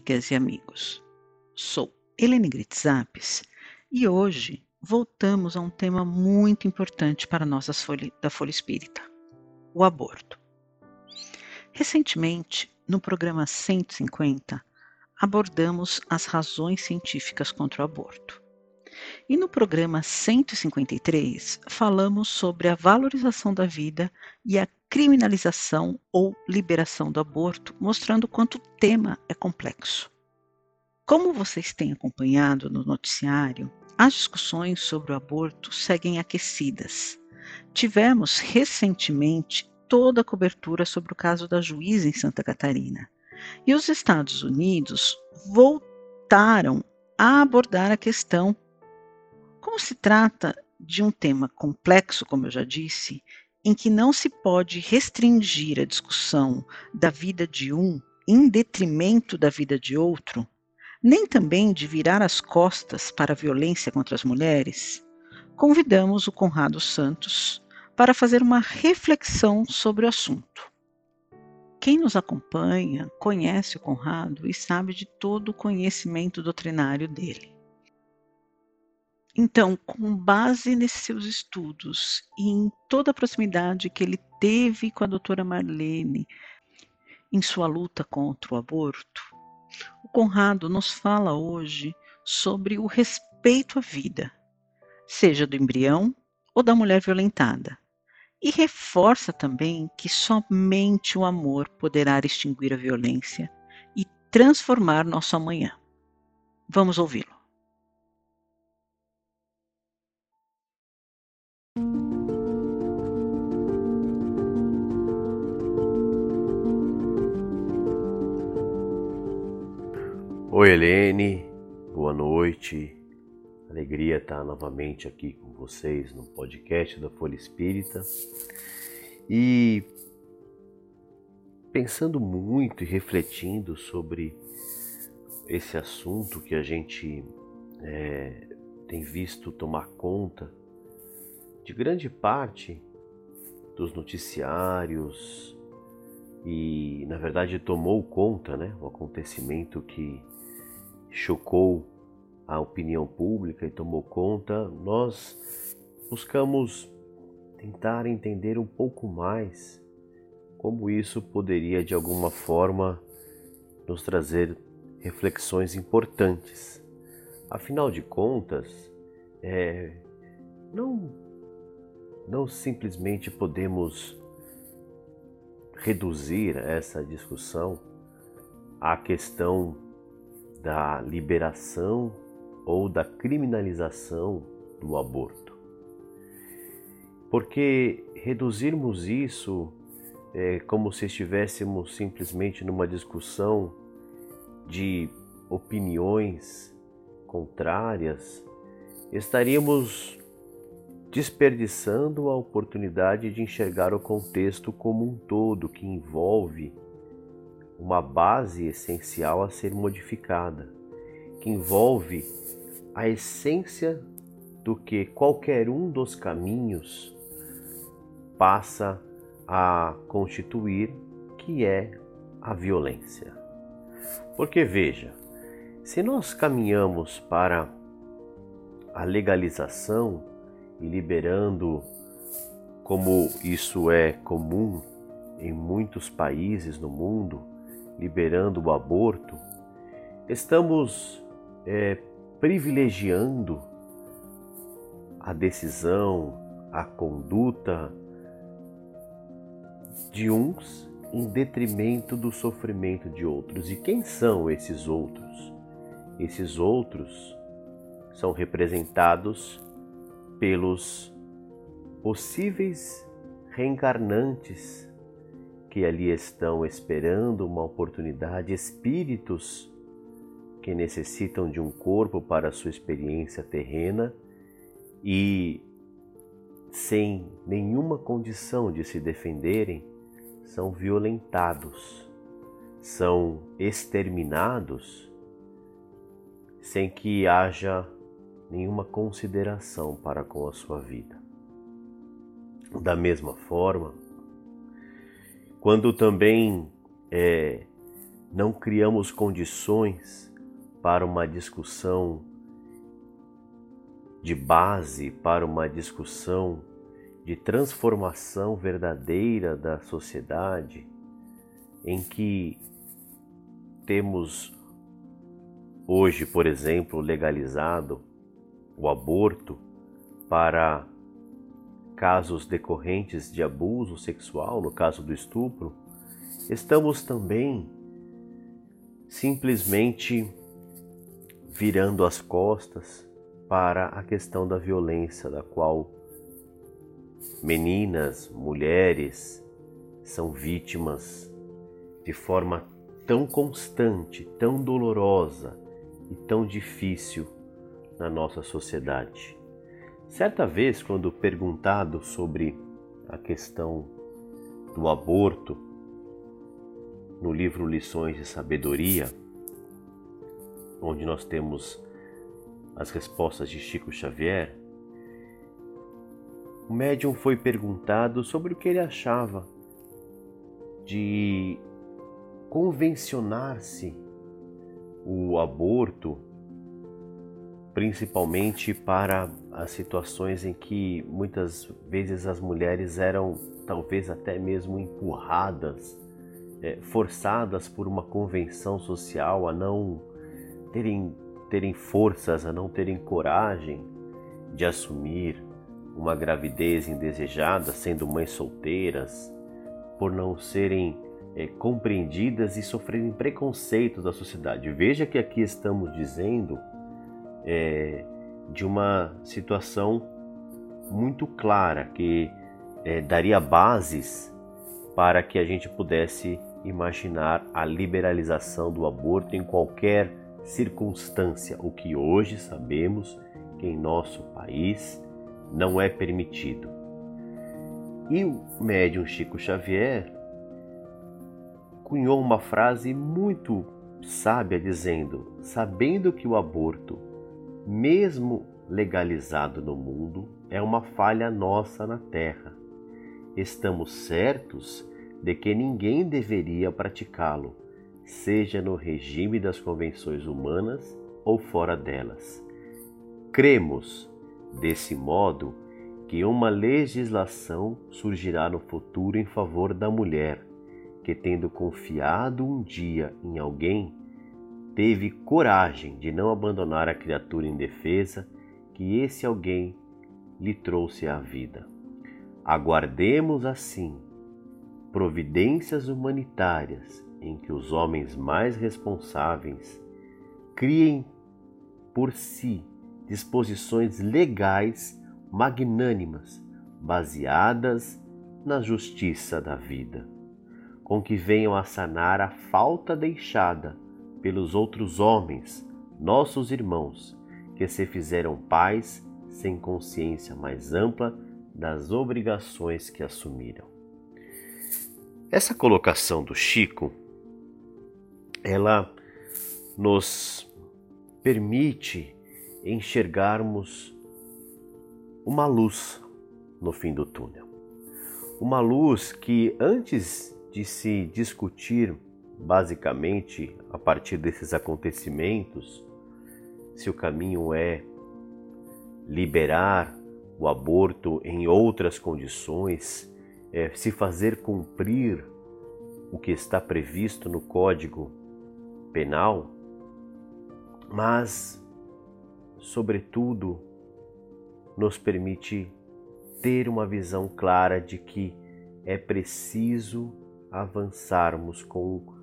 Amigas e amigos. Sou Helene Gritzapes e hoje voltamos a um tema muito importante para nós da Folha Espírita: o aborto. Recentemente, no programa 150, abordamos as razões científicas contra o aborto. E no programa 153, falamos sobre a valorização da vida e a criminalização ou liberação do aborto, mostrando quanto o tema é complexo. Como vocês têm acompanhado no noticiário, as discussões sobre o aborto seguem aquecidas. Tivemos recentemente toda a cobertura sobre o caso da juíza em Santa Catarina. E os Estados Unidos voltaram a abordar a questão. Como se trata de um tema complexo, como eu já disse, em que não se pode restringir a discussão da vida de um em detrimento da vida de outro, nem também de virar as costas para a violência contra as mulheres, convidamos o Conrado Santos para fazer uma reflexão sobre o assunto. Quem nos acompanha conhece o Conrado e sabe de todo o conhecimento doutrinário dele. Então, com base nesses seus estudos e em toda a proximidade que ele teve com a doutora Marlene em sua luta contra o aborto, o Conrado nos fala hoje sobre o respeito à vida, seja do embrião ou da mulher violentada, e reforça também que somente o amor poderá extinguir a violência e transformar nosso amanhã. Vamos ouvi-lo. Oi, Helene, boa noite. Alegria estar novamente aqui com vocês no podcast da Folha Espírita. E pensando muito e refletindo sobre esse assunto que a gente é, tem visto tomar conta de grande parte dos noticiários e, na verdade, tomou conta, né? O acontecimento que chocou a opinião pública e tomou conta, nós buscamos tentar entender um pouco mais como isso poderia de alguma forma nos trazer reflexões importantes. Afinal de contas, é, não, não simplesmente podemos reduzir essa discussão à questão da liberação ou da criminalização do aborto. Porque reduzirmos isso é como se estivéssemos simplesmente numa discussão de opiniões contrárias, estaríamos desperdiçando a oportunidade de enxergar o contexto como um todo que envolve uma base essencial a ser modificada, que envolve a essência do que qualquer um dos caminhos passa a constituir, que é a violência. Porque veja, se nós caminhamos para a legalização e liberando, como isso é comum em muitos países no mundo, liberando o aborto, estamos é, privilegiando a decisão, a conduta de uns em detrimento do sofrimento de outros. E quem são esses outros? Esses outros são representados pelos possíveis reencarnantes que ali estão esperando uma oportunidade, espíritos que necessitam de um corpo para sua experiência terrena e, sem nenhuma condição de se defenderem, são violentados, são exterminados sem que haja nenhuma consideração para com a sua vida. Da mesma forma, quando também é, não criamos condições para uma discussão de base, para uma discussão de transformação verdadeira da sociedade, em que temos hoje, por exemplo, legalizado o aborto para casos decorrentes de abuso sexual, no caso do estupro, estamos também simplesmente virando as costas para a questão da violência, da qual meninas, mulheres são vítimas de forma tão constante, tão dolorosa e tão difícil na nossa sociedade. Certa vez, quando perguntado sobre a questão do aborto, no livro Lições de Sabedoria, onde nós temos as respostas de Chico Xavier, o médium foi perguntado sobre o que ele achava de convencionar-se o aborto, principalmente para as situações em que muitas vezes as mulheres eram talvez até mesmo empurradas é, forçadas por uma convenção social a não terem, terem forças, a não terem coragem de assumir uma gravidez indesejada, sendo mães solteiras, por não serem é, compreendidas e sofrerem preconceito da sociedade. Veja que aqui estamos dizendo é, de uma situação muito clara que é, daria bases para que a gente pudesse imaginar a liberalização do aborto em qualquer circunstância, o que hoje sabemos que em nosso país não é permitido. E o médium Chico Xavier cunhou uma frase muito sábia dizendo: sabendo que o aborto, mesmo legalizado no mundo, é uma falha nossa na terra, estamos certos de que ninguém deveria praticá-lo, seja no regime das convenções humanas ou fora delas. Cremos, desse modo, que uma legislação surgirá no futuro em favor da mulher, que, tendo confiado um dia em alguém, teve coragem de não abandonar a criatura indefesa que esse alguém lhe trouxe à vida. Aguardemos assim providências humanitárias em que os homens mais responsáveis criem por si disposições legais magnânimas baseadas na justiça da vida, com que venham a sanar a falta deixada pelos outros homens, nossos irmãos, que se fizeram pais sem consciência mais ampla das obrigações que assumiram. Essa colocação do Chico, ela nos permite enxergarmos uma luz no fim do túnel. Uma luz que antes de se discutir basicamente a partir desses acontecimentos se o caminho é liberar o aborto em outras condições é, se fazer cumprir o que está previsto no Código Penal, mas, sobretudo, nos permite ter uma visão clara de que é preciso avançarmos com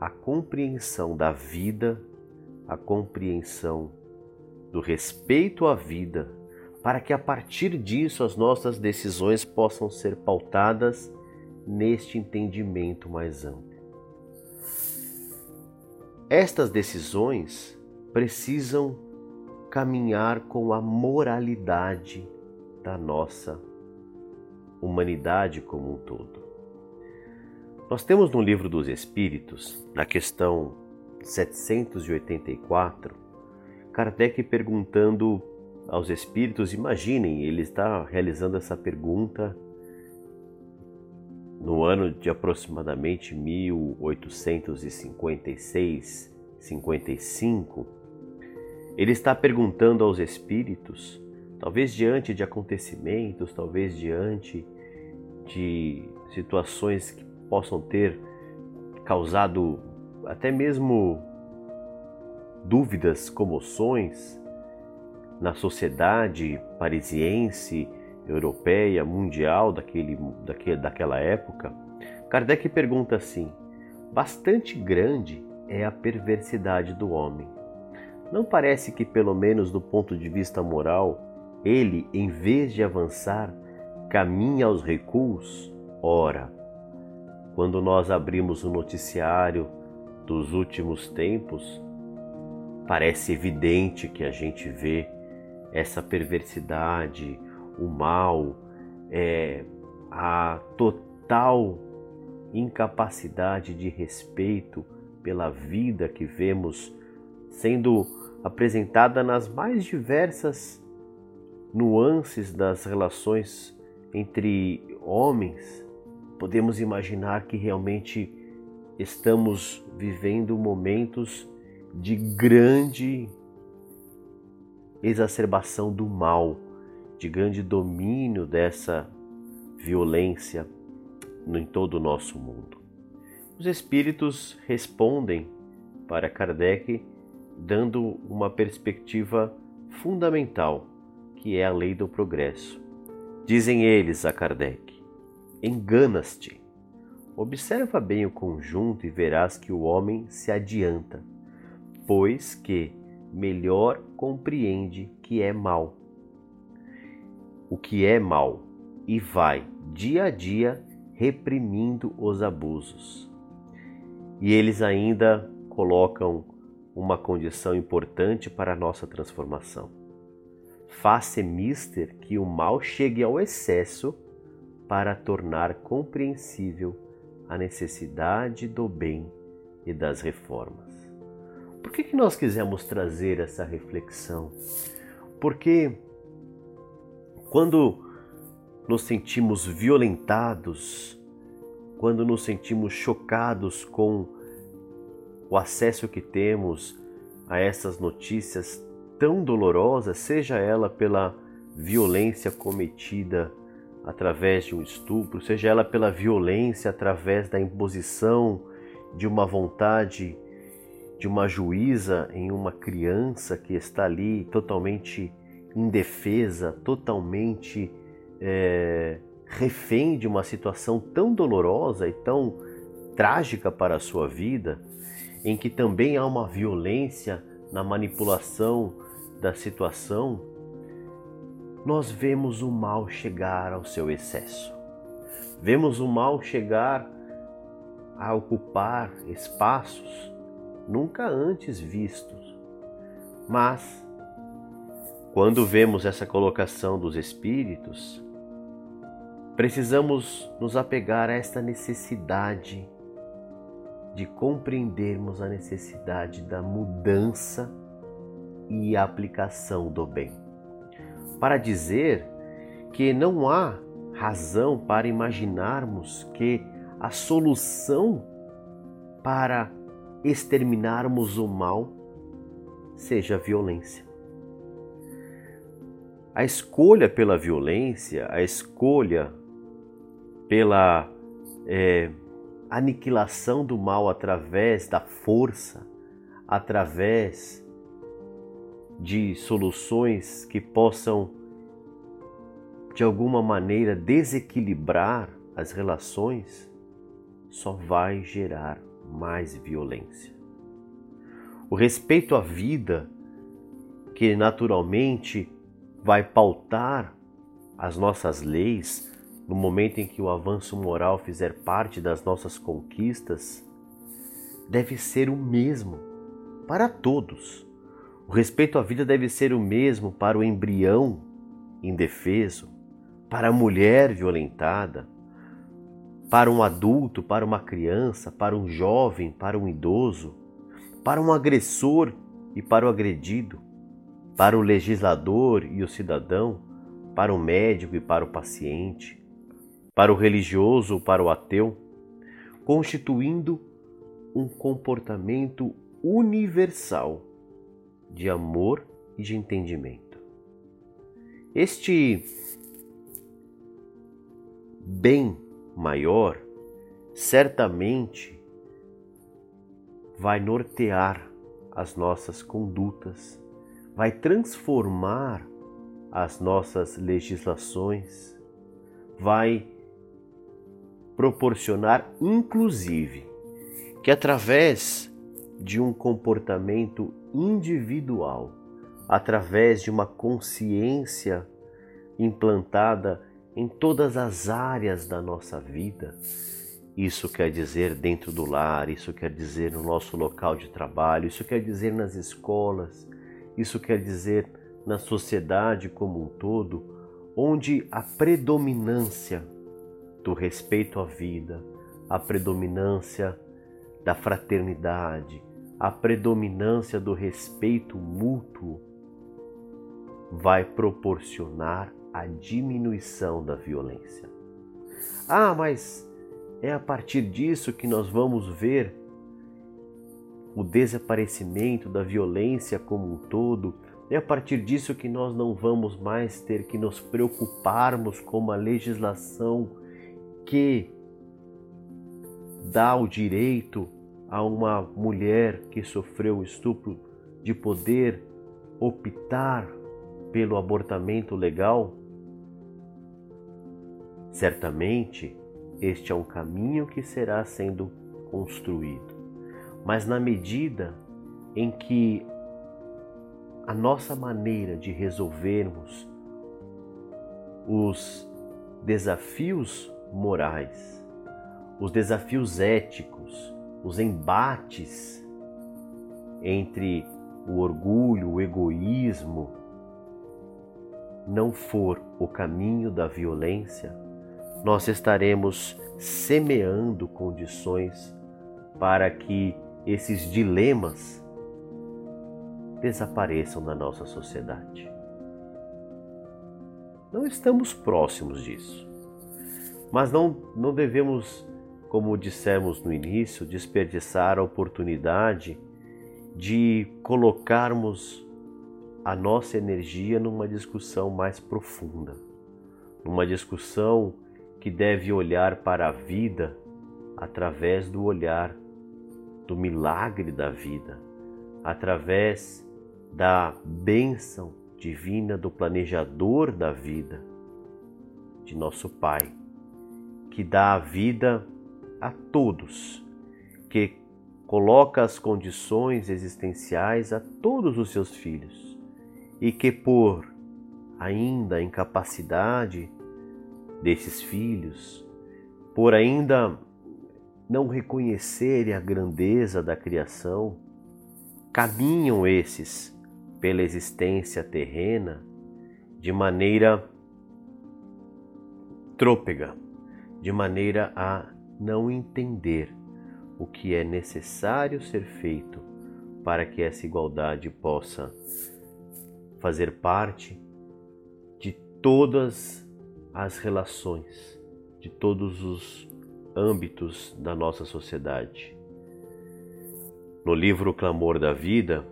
a compreensão da vida, a compreensão do respeito à vida para que a partir disso as nossas decisões possam ser pautadas neste entendimento mais amplo. Estas decisões precisam caminhar com a moralidade da nossa humanidade como um todo. Nós temos no livro dos Espíritos, na questão 784, Kardec perguntando aos espíritos, imaginem, ele está realizando essa pergunta no ano de aproximadamente 1856, 55. Ele está perguntando aos espíritos, talvez diante de acontecimentos, talvez diante de situações que possam ter causado até mesmo dúvidas, comoções na sociedade parisiense, europeia, mundial daquele, daquele, daquela época, Kardec pergunta assim: bastante grande é a perversidade do homem. Não parece que, pelo menos do ponto de vista moral, ele, em vez de avançar, caminha aos recuos? Ora, quando nós abrimos o noticiário dos últimos tempos, parece evidente que a gente vê essa perversidade, o mal, é, a total incapacidade de respeito pela vida que vemos sendo apresentada nas mais diversas nuances das relações entre homens podemos imaginar que realmente estamos vivendo momentos de grande exacerbação do mal, de grande domínio dessa violência em todo o nosso mundo. Os espíritos respondem para Kardec dando uma perspectiva fundamental, que é a lei do progresso. Dizem eles a Kardec: enganas-te. Observa bem o conjunto e verás que o homem se adianta, pois que melhor compreende que é mal. O que é mal e vai dia a dia reprimindo os abusos. E eles ainda colocam uma condição importante para a nossa transformação. Faça mister que o mal chegue ao excesso para tornar compreensível a necessidade do bem e das reformas. Por que, que nós quisemos trazer essa reflexão? Porque quando nos sentimos violentados, quando nos sentimos chocados com o acesso que temos a essas notícias tão dolorosas, seja ela pela violência cometida através de um estupro, seja ela pela violência, através da imposição de uma vontade de uma juíza em uma criança que está ali totalmente indefesa, totalmente é, refém de uma situação tão dolorosa e tão trágica para a sua vida, em que também há uma violência na manipulação da situação nós vemos o mal chegar ao seu excesso. Vemos o mal chegar a ocupar espaços nunca antes vistos. Mas, quando vemos essa colocação dos espíritos, precisamos nos apegar a esta necessidade de compreendermos a necessidade da mudança e aplicação do bem para dizer que não há razão para imaginarmos que a solução para exterminarmos o mal seja a violência. A escolha pela violência, a escolha pela é, aniquilação do mal através da força, através de soluções que possam de alguma maneira desequilibrar as relações, só vai gerar mais violência. O respeito à vida, que naturalmente vai pautar as nossas leis no momento em que o avanço moral fizer parte das nossas conquistas, deve ser o mesmo para todos. O respeito à vida deve ser o mesmo para o embrião indefeso, para a mulher violentada, para um adulto, para uma criança, para um jovem, para um idoso, para um agressor e para o agredido, para o legislador e o cidadão, para o médico e para o paciente, para o religioso ou para o ateu, constituindo um comportamento universal de amor e de entendimento. Este bem maior certamente vai nortear as nossas condutas, vai transformar as nossas legislações, vai proporcionar, inclusive, que através de um comportamento individual, através de uma consciência implantada em todas as áreas da nossa vida, isso quer dizer dentro do lar, isso quer dizer no nosso local de trabalho, isso quer dizer nas escolas, isso quer dizer na sociedade como um todo, onde a predominância do respeito à vida, a predominância da fraternidade, a predominância do respeito mútuo vai proporcionar a diminuição da violência. Ah, mas é a partir disso que nós vamos ver o desaparecimento da violência como um todo. É a partir disso que nós não vamos mais ter que nos preocuparmos com uma legislação que dá o direito a uma mulher que sofreu estupro de poder optar pelo abortamento legal? Certamente este é um caminho que será sendo construído, mas na medida em que a nossa maneira de resolvermos os desafios morais, os desafios éticos, os embates entre o orgulho, o egoísmo, não for o caminho da violência, nós estaremos semeando condições para que esses dilemas desapareçam da nossa sociedade. Não estamos próximos disso, mas não, não devemos, como dissemos no início, desperdiçar a oportunidade de colocarmos a nossa energia numa discussão mais profunda, numa discussão que deve olhar para a vida através do olhar do milagre da vida, através da bênção divina do planejador da vida, de nosso Pai, que dá a vida a todos, que coloca as condições existenciais a todos os seus filhos e que por ainda incapacidade desses filhos, por ainda não reconhecerem a grandeza da criação, caminham esses pela existência terrena de maneira trôpega, de maneira a não entender o que é necessário ser feito para que essa igualdade possa fazer parte de todas as relações de todos os âmbitos da nossa sociedade. No livro O Clamor da Vida,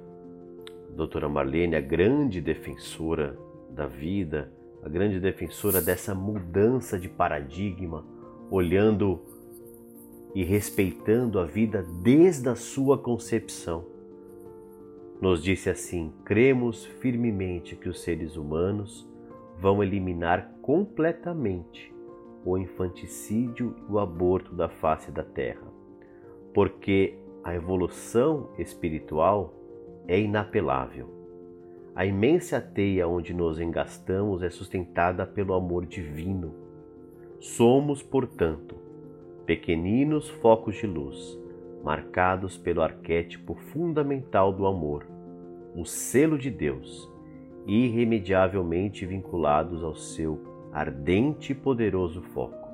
a doutora Marlene, a grande defensora da vida, a grande defensora dessa mudança de paradigma, olhando e respeitando a vida desde a sua concepção. Nos disse assim: cremos firmemente que os seres humanos vão eliminar completamente o infanticídio e o aborto da face da terra, porque a evolução espiritual é inapelável. A imensa teia onde nos engastamos é sustentada pelo amor divino. Somos, portanto, pequeninos focos de luz, marcados pelo arquétipo fundamental do amor, o selo de Deus, irremediavelmente vinculados ao seu ardente e poderoso foco.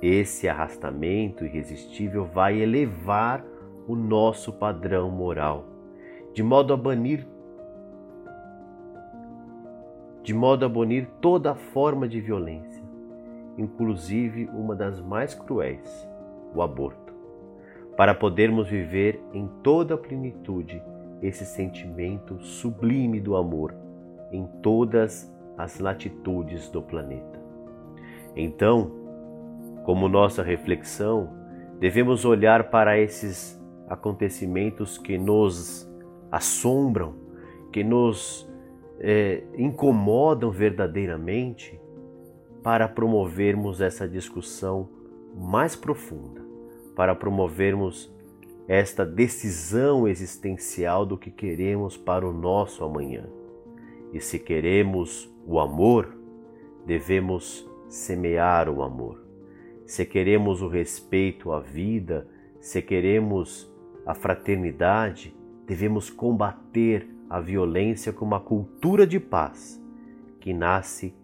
Esse arrastamento irresistível vai elevar o nosso padrão moral, de modo a banir de modo a banir toda forma de violência, inclusive uma das mais cruéis, o aborto, para podermos viver em toda a plenitude esse sentimento sublime do amor em todas as latitudes do planeta. Então, como nossa reflexão, devemos olhar para esses acontecimentos que nos assombram, que nos é, incomodam verdadeiramente, para promovermos essa discussão mais profunda, para promovermos esta decisão existencial do que queremos para o nosso amanhã. E se queremos o amor, devemos semear o amor. Se queremos o respeito à vida, se queremos a fraternidade, devemos combater a violência com uma cultura de paz que nasce,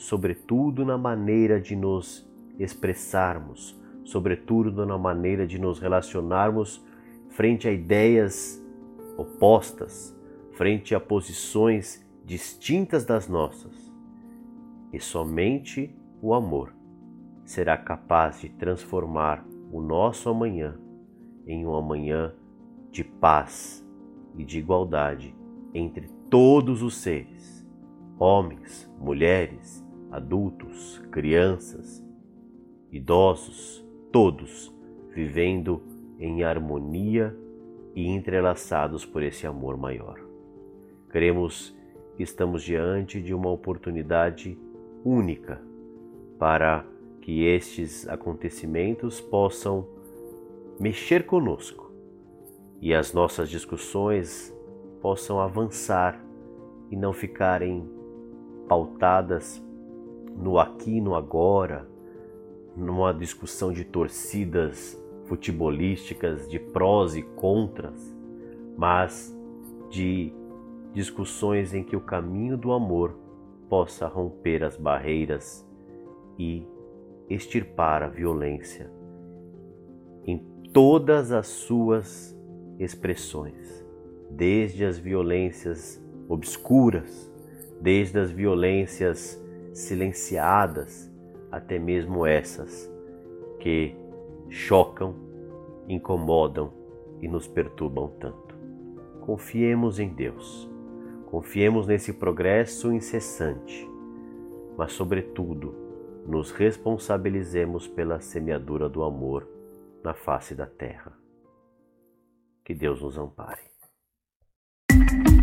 sobretudo, na maneira de nos expressarmos, sobretudo na maneira de nos relacionarmos frente a ideias opostas, frente a posições distintas das nossas. E somente o amor será capaz de transformar o nosso amanhã em um amanhã de paz e de igualdade entre todos os seres, homens, mulheres, adultos, crianças, idosos, todos vivendo em harmonia e entrelaçados por esse amor maior. Cremos que estamos diante de uma oportunidade única para que estes acontecimentos possam mexer conosco e as nossas discussões possam avançar e não ficarem pautadas no aqui no agora, numa discussão de torcidas futebolísticas, de prós e contras, mas de discussões em que o caminho do amor possa romper as barreiras e extirpar a violência em todas as suas expressões, desde as violências obscuras, desde as violências silenciadas, até mesmo essas que chocam, incomodam e nos perturbam tanto. Confiemos em Deus, confiemos nesse progresso incessante, mas, sobretudo, nos responsabilizemos pela semeadura do amor na face da terra. Que Deus nos ampare.